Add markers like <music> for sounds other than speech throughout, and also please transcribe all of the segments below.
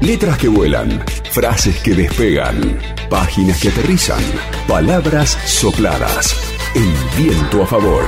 Letras que vuelan, frases que despegan, páginas que aterrizan, palabras sopladas. El viento a favor.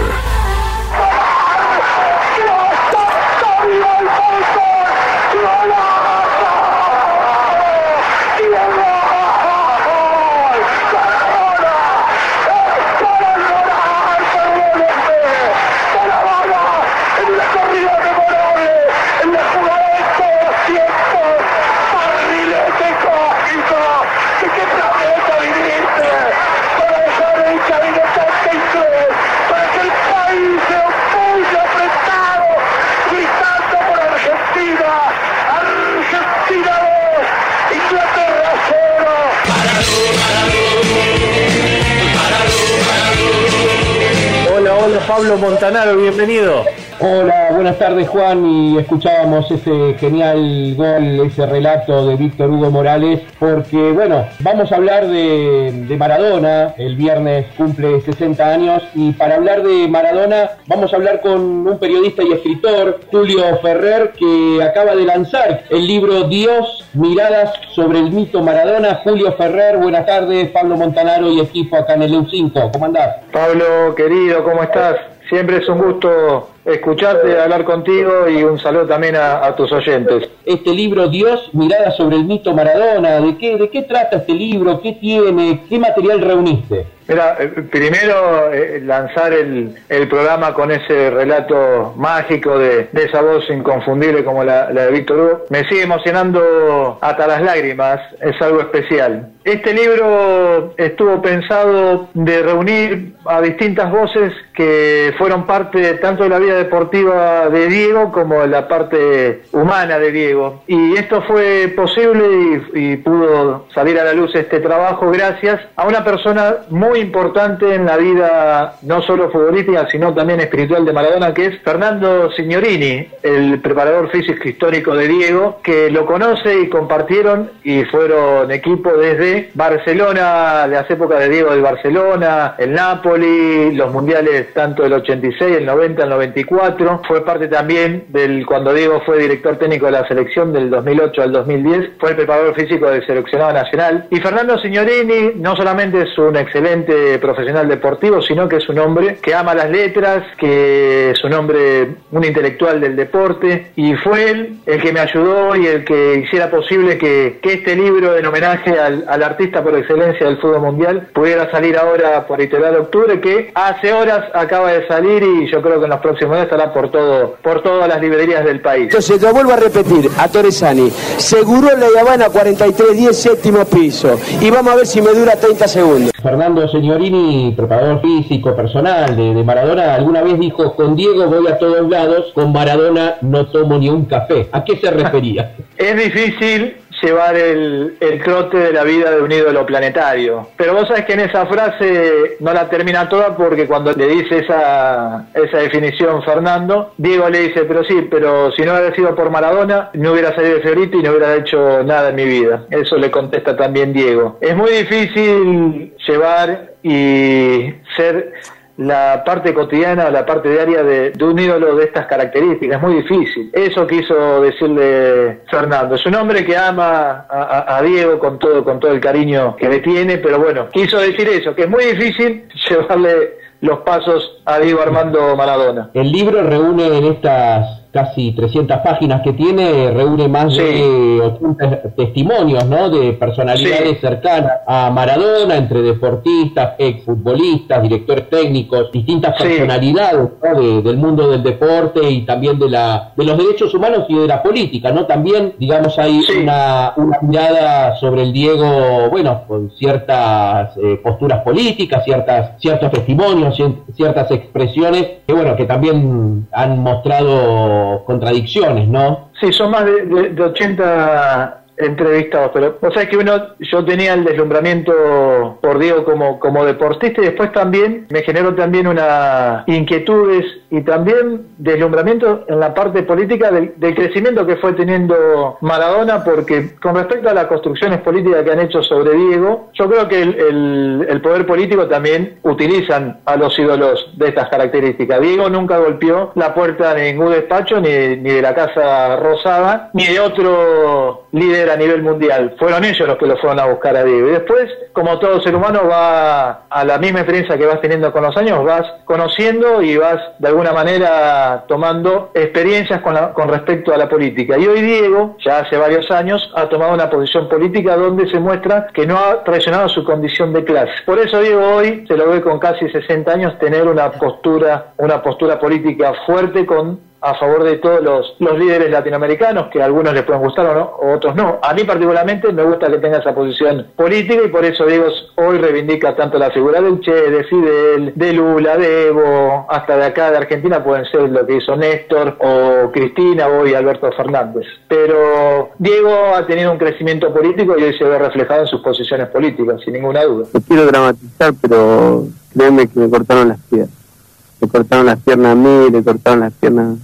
Pablo Montanaro, bienvenido. Hola, buenas tardes Juan y escuchábamos ese genial gol, ese relato de Víctor Hugo Morales, porque bueno, vamos a hablar de, Maradona, el viernes cumple 60 años y para hablar de Maradona vamos a hablar con un periodista y escritor, Julio Ferrer, que acaba de lanzar el libro Dios, miradas sobre el mito Maradona. Julio Ferrer, buenas tardes, Pablo Montanaro y equipo acá en el EU5, ¿cómo andás? Pablo, querido, ¿cómo estás? Siempre es un gusto escucharte, hablar contigo y un saludo también a, tus oyentes. Este libro, Dios, mirada sobre el mito Maradona, ¿de qué, ¿de qué trata este libro? ¿Qué tiene? ¿Qué material reuniste? Mira, eh, primero eh, lanzar el, programa con ese relato mágico de, esa voz inconfundible como la, de Víctor Hugo, me sigue emocionando hasta las lágrimas, es algo especial. Este libro estuvo pensado de reunir a distintas voces que fueron parte tanto de la vida deportiva de Diego como de la parte humana de Diego. Y esto fue posible y, y pudo salir a la luz este trabajo gracias a una persona muy importante en la vida no solo futbolística, sino también espiritual de Maradona, que es Fernando Signorini, el preparador físico histórico de Diego, que lo conoce y compartieron y fueron equipo desde Barcelona, las épocas de Diego del Barcelona, el Napoli, los mundiales tanto del 86, el 90, el 94. Fue parte también del cuando Diego fue director técnico de la selección del 2008 al 2010, fue el preparador físico del seleccionado nacional. Y Fernando Signorini no solamente es un excelente profesional deportivo, sino que es un hombre que ama las letras, que es un hombre, un intelectual del deporte, y fue él el que me ayudó y el que hiciera posible que, este libro en homenaje al, artista por excelencia del fútbol mundial pudiera salir ahora por editorial de octubre, que hace horas acaba de salir y yo creo que en los próximos días estará por todo, por todas las librerías del país. Entonces, lo vuelvo a repetir, a Torresani, seguro la Habana 4310 séptimo piso, y vamos a ver si me dura 30 segundos. Fernando Signorini, preparador físico personal de, de, Maradona, alguna vez dijo, con Diego voy a todos lados, con Maradona no tomo ni un café. ¿A qué se refería? <laughs> es difícil llevar el, el de la vida de un ídolo planetario. Pero vos sabés que en esa frase no la termina toda porque cuando le dice esa, esa definición Fernando, Diego le dice, pero sí, pero si no hubiera sido por Maradona, no hubiera salido de Fiorito y no hubiera hecho nada en mi vida. Eso le contesta también Diego. Es muy difícil llevar y ser la parte cotidiana, la parte diaria de, un ídolo de estas características. Es muy difícil. Eso quiso decirle Fernando. Es un hombre que ama a, Diego con todo, con todo el cariño que le tiene, pero bueno, quiso decir eso, que es muy difícil <laughs> llevarle los pasos a Diego Armando Maradona. El libro reúne en estas casi 300 páginas que tiene, reúne más de 80 testimonios ¿no? de personalidades cercanas a Maradona, entre deportistas, exfutbolistas, directores técnicos, distintas personalidades del mundo del deporte y también de, la, de los derechos humanos y de la política. ¿no? También, digamos, hay una, una, mirada sobre el Diego, bueno, con ciertas eh, posturas políticas, ciertas, ciertos testimonios, ciertas expresiones que, bueno, que también han mostrado contradicciones, ¿no? Sí, son más de, de, 80 entrevistados, pero o sea que uno, yo tenía el deslumbramiento por Diego como, como deportista y después también me generó también una inquietudes y también deslumbramiento en la parte política del, crecimiento que fue teniendo Maradona, porque con respecto a las construcciones políticas que han hecho sobre Diego, yo creo que el, poder político también utilizan a los ídolos de estas características. Diego nunca golpeó la puerta de ningún despacho, ni, ni de la Casa Rosada, ni de otro líder a nivel mundial. Fueron ellos los que lo fueron a buscar a Diego. Y después, como todo ser humano va a la misma experiencia que vas teniendo con los años, vas conociendo y vas de alguna manera tomando experiencias con, con respecto a la política. Y hoy Diego, ya hace varios años, ha tomado una posición política donde se muestra que no ha traicionado su condición de clase. Por eso Diego hoy se lo ve con casi 60 años tener una postura, una postura política fuerte con a favor de todos los, líderes latinoamericanos, que a algunos les pueden gustar o, no, o otros no. A mí particularmente me gusta que tenga esa posición política y por eso Diego hoy reivindica tanto la figura de Che, de Fidel, de Lula, de Evo, hasta de acá de Argentina pueden ser lo que hizo Néstor o Cristina o hoy Alberto Fernández. Pero Diego ha tenido un crecimiento político y hoy se ve reflejado en sus posiciones políticas, sin ninguna duda. No quiero dramatizar, pero créeme que me cortaron las piernas. Me cortaron las piernas a mí, le cortaron las piernas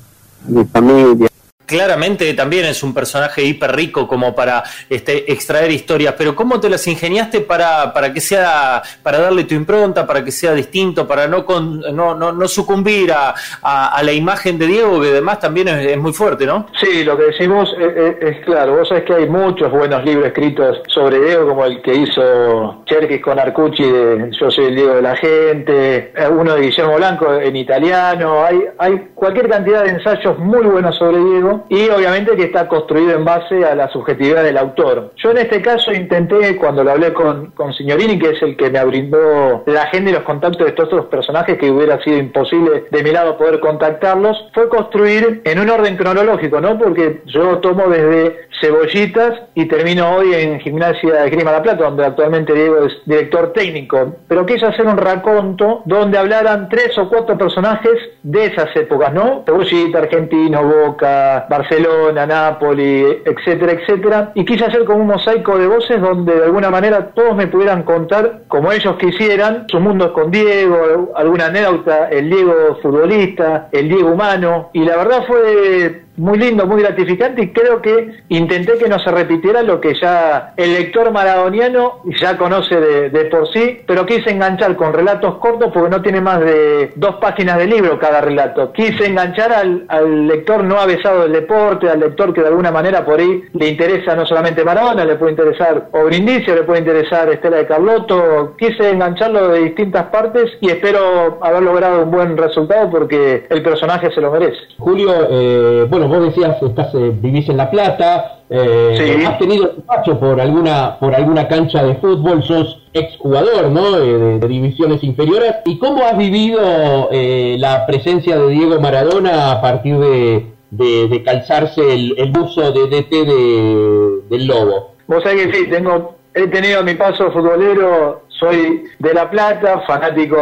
mi familia. Claramente también es un personaje hiper rico como para este, extraer historias, pero ¿cómo te las ingeniaste para, para que sea, para darle tu impronta, para que sea distinto, para no con, no, no, no sucumbir a, a, la imagen de Diego, que además también es, muy fuerte, ¿no? Sí, lo que decimos es, claro, vos sabés que hay muchos buenos libros escritos sobre Diego, como el que hizo Cherkis con Arcucci de Yo soy el Diego de la gente, uno de Guillermo Blanco en italiano, hay, hay cualquier cantidad de ensayos muy buenos sobre Diego y obviamente que está construido en base a la subjetividad del autor. Yo en este caso intenté, cuando lo hablé con, con Signorini, que es el que me brindó la agenda y los contactos de estos otros personajes que hubiera sido imposible de mi lado poder contactarlos, fue construir en un orden cronológico, ¿no? Porque yo tomo desde Cebollitas y termino hoy en Gimnasia de Grima La Plata, donde actualmente Diego es director técnico, pero quise hacer un raconto donde hablaran tres o cuatro personajes de esas épocas, ¿no? Cebollita, Argentino, Boca, Barcelona, Nápoles, etcétera, etcétera, y quise hacer como un mosaico de voces donde de alguna manera todos me pudieran contar, como ellos quisieran, su mundo con Diego, alguna anécdota, el Diego futbolista, el Diego humano, y la verdad fue muy lindo, muy gratificante y creo que intenté que no se repitiera lo que ya el lector maradoniano ya conoce de, por sí, pero quise enganchar con relatos cortos porque no tiene más de dos páginas de libro cada relato. Quise enganchar al, al lector no avesado del deporte, al lector que de alguna manera por ahí le interesa no solamente Maradona, le puede interesar Obrindicio, le puede interesar Estela de Carlotto. Quise engancharlo de distintas partes y espero haber logrado un buen resultado porque el personaje se lo merece. Julio, eh, bueno, vos decías, estás, eh, vivís en La Plata, eh, has tenido paso por alguna, por alguna cancha de fútbol, sos exjugador ¿no? de, divisiones inferiores. ¿Y cómo has vivido eh, la presencia de Diego Maradona a partir de, de, calzarse el, el, buzo de DT de, del Lobo? Vos sabés que sí, tengo, he tenido mi paso futbolero soy de La Plata, fanático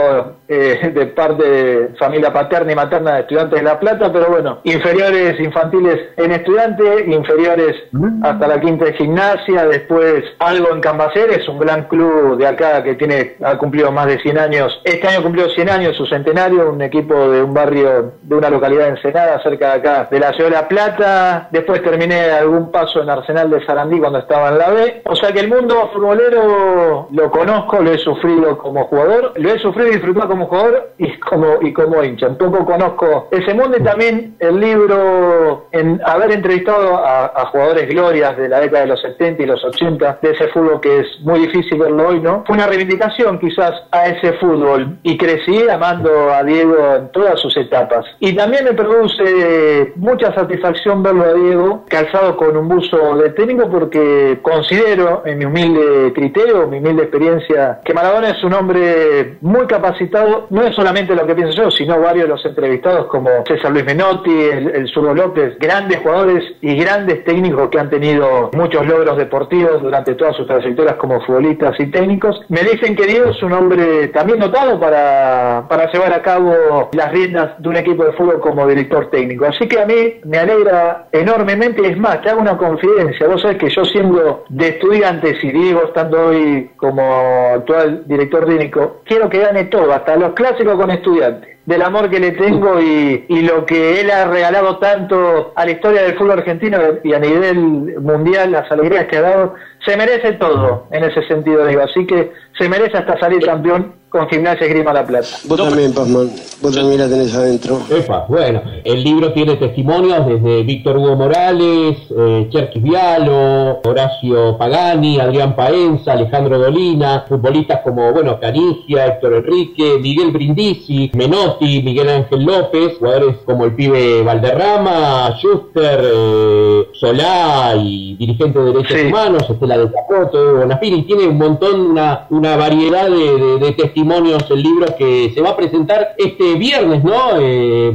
eh, de parte de familia paterna y materna de estudiantes de La Plata, pero bueno, inferiores infantiles en estudiantes, inferiores mm. hasta la quinta de gimnasia, después algo en Cambaceres, un gran club de acá que tiene ha cumplido más de 100 años. Este año cumplió 100 años su centenario, un equipo de un barrio de una localidad Ensenada, cerca de acá, de la ciudad de La Plata. Después terminé algún paso en Arsenal de Sarandí cuando estaba en la B. O sea que el mundo futbolero lo conozco, lo he sufrido como jugador, lo he sufrido y disfrutado como jugador y como, y como hincha. Un poco conozco ese mundo y también el libro, en haber entrevistado a, jugadores glorias de la década de los 70 y los 80, de ese fútbol que es muy difícil verlo hoy, ¿no? Fue una reivindicación quizás a ese fútbol y crecí amando a Diego en todas sus etapas. Y también me produce mucha satisfacción verlo a Diego calzado con un buzo de técnico porque considero, en mi humilde criterio, mi humilde experiencia que Maradona es un hombre muy capacitado, no es solamente lo que pienso yo, sino varios de los entrevistados como César Luis Menotti, el, el Zurdo López, grandes jugadores y grandes técnicos que han tenido muchos logros deportivos durante todas sus trayectorias como futbolistas y técnicos. Me dicen que Diego es un hombre también notado para, para llevar a cabo las riendas de un equipo de fútbol como director técnico. Así que a mí me alegra enormemente, es más, te hago una confidencia, vos sabés que yo siendo de estudiantes y Diego estando hoy como actual director técnico, quiero que gane todo, hasta los clásicos con estudiantes del amor que le tengo y, y, lo que él ha regalado tanto a la historia del fútbol argentino y a nivel mundial, las alegrías que ha dado, se merece todo en ese sentido, digo. Así que se merece hasta salir campeón con Gimnasia Grima La Plata. Vos también, Pazman, vos también la tenés adentro. Epa, bueno, el libro tiene testimonios desde Víctor Hugo Morales, eh, Cherkis Vialo, Horacio Pagani, Adrián Paenza, Alejandro Dolina, futbolistas como, bueno, Canigia, Héctor Enrique, Miguel Brindisi, Menotti, Miguel Ángel López, jugadores como el pibe Valderrama, Schuster, eh, Solá y dirigente de derechos humanos, Estela de Capoto, Bonafini, tiene un montón, una, una variedad de, de, de testimonios el libro que se va a presentar este viernes, ¿no, eh,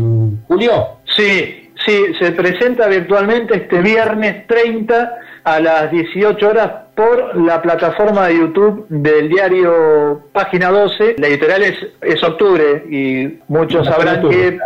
Julio? Sí, sí, se presenta virtualmente este viernes 30 a las 18 horas por la plataforma de YouTube del diario Página 12. La editorial es, es octubre y muchos sabrán que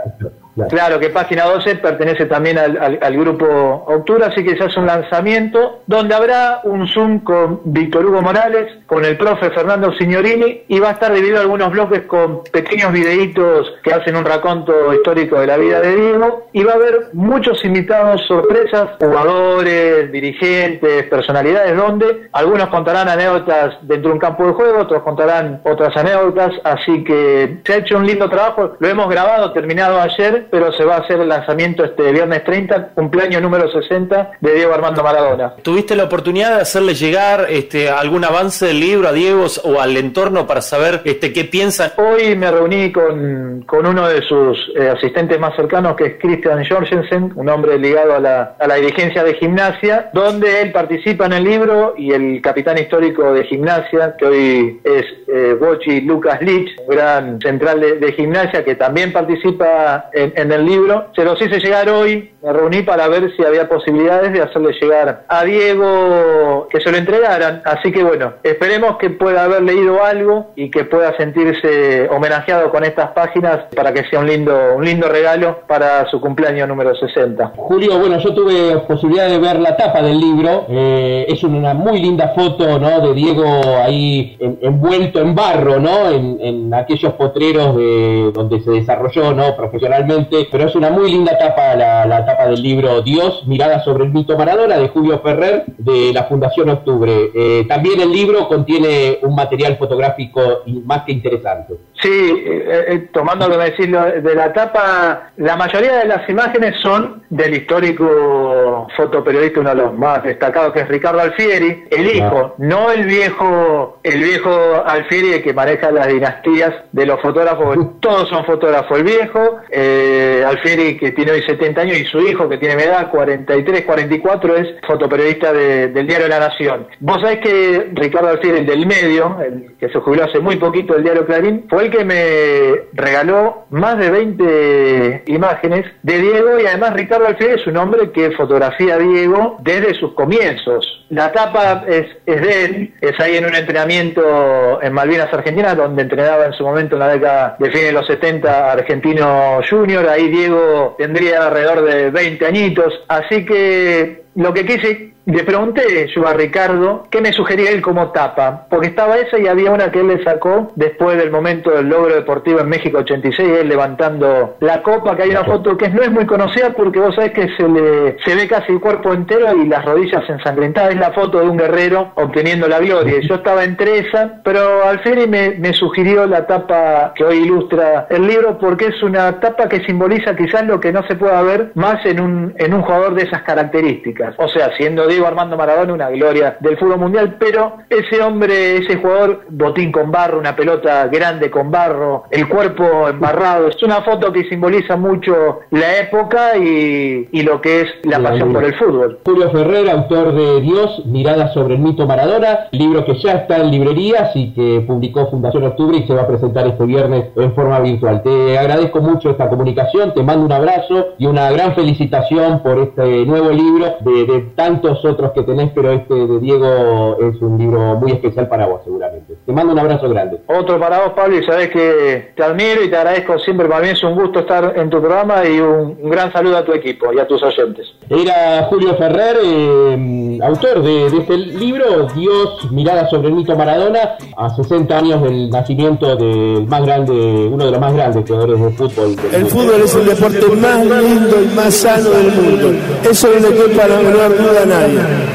Claro. que Página 12 pertenece también al, grupo Octubre, así que se hace un lanzamiento donde habrá un Zoom con Víctor Hugo Morales, con el profe Fernando Signorini y va a estar dividido algunos bloques con pequeños videitos que hacen un raconto histórico de la vida de Diego y va a haber muchos invitados sorpresas, jugadores, dirigentes, personalidades, donde algunos contarán anécdotas dentro de un campo de juego, otros contarán otras anécdotas, así que se ha hecho un lindo trabajo, lo hemos grabado, terminado ayer pero se va a hacer el lanzamiento este viernes 30, cumpleaños número 60 de Diego Armando Maradona. ¿Tuviste la oportunidad de hacerle llegar este, algún avance del libro a Diego o al entorno para saber este, qué piensan? Hoy me reuní con, con uno de sus eh, asistentes más cercanos, que es Christian Jorgensen, un hombre ligado a la, a la dirigencia de gimnasia, donde él participa en el libro y el capitán histórico de gimnasia, que hoy es eh, Bochi Lucas Lich, gran central de, de gimnasia, que también participa en, en el libro. Se los hice llegar hoy, me reuní para ver si había posibilidades de hacerle llegar a Diego que se lo entregaran. Así que bueno, esperemos que pueda haber leído algo y que pueda sentirse homenajeado con estas páginas para que sea un lindo, un lindo regalo para su cumpleaños número 60. Julio, bueno, yo tuve posibilidad de ver la tapa del libro. Eh, es una muy linda foto, ¿no? De Diego ahí en, envuelto en barro, ¿no? En, en aquellos potreros de, donde se desarrolló, ¿no? Profesionalmente pero es una muy linda tapa la, la, tapa del libro Dios, mirada sobre el mito Maradona de Julio Ferrer de la Fundación Octubre. Eh, también el libro contiene un material fotográfico más que interesante. Sí, eh, eh, tomando lo que decís de la tapa, la mayoría de las imágenes son del histórico fotoperiodista, uno de los más destacados, que es Ricardo Alfieri, el hijo, no el viejo, el viejo Alfieri que maneja las dinastías de los fotógrafos, <laughs> todos son fotógrafos, el viejo, eh, Alfieri que tiene hoy 70 años y su hijo que tiene mi edad, 43, 44, es fotoperiodista de, del diario La Nación. Vos sabés que Ricardo Alfieri, el del medio, el que se jubiló hace muy poquito del diario Clarín, fue el que me regaló más de 20 imágenes de Diego y además Ricardo Alfieri es un hombre que fotografía a Diego desde sus comienzos. La tapa es, es de él, es ahí en un entrenamiento en Malvinas Argentinas, donde entrenaba en su momento en la década de fines de los 70 argentino junior, ahí Diego tendría alrededor de 20 añitos, así que lo que quise, le pregunté yo a Ricardo qué me sugería él como tapa, porque estaba esa y había una que él le sacó después del momento del logro deportivo en México 86, él levantando la copa, que hay una foto que no es muy conocida porque vos sabés que se le se ve casi el cuerpo entero y las rodillas ensangrentadas, es la foto de un guerrero obteniendo la gloria, yo estaba entre esa, pero Alferi me, me sugirió la tapa que hoy ilustra el libro porque es una tapa que simboliza quizás lo que no se pueda ver más en un, en un jugador de esas características o sea, siendo Diego Armando Maradona una gloria del fútbol mundial, pero ese hombre, ese jugador, botín con barro, una pelota grande con barro, el cuerpo embarrado, es una foto que simboliza mucho la época y, y lo que es la, pasión por el fútbol. Julio Ferrer, autor de Dios, Mirada sobre el mito Maradona, libro que ya está en librerías y que publicó Fundación Octubre y se va a presentar este viernes en forma virtual. Te agradezco mucho esta comunicación, te mando un abrazo y una gran felicitación por este nuevo libro de de, tantos otros que tenés, pero este de Diego es un libro muy especial para vos, seguramente. Te mando un abrazo grande. Otro para vos, Pablo, y sabés que te admiro y te agradezco siempre. Para mí es un gusto estar en tu programa y un, gran saludo a tu equipo y a tus oyentes. Era Julio Ferrer, eh, autor de, este libro, Dios, mirada sobre el mito Maradona, a 60 años del nacimiento del más grande, uno de los más grandes jugadores de fútbol. el fútbol es el deporte más lindo y más sano del mundo. Eso no le quepa la menor duda a nadie.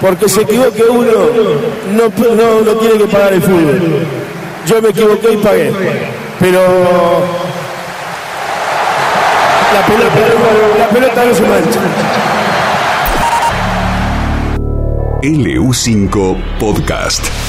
Porque se equivoque uno, no, no, no tiene que pagar el fútbol. Yo me equivoqué y pagué. Pero la pelota, la pelota no se mancha. LU5 Podcast.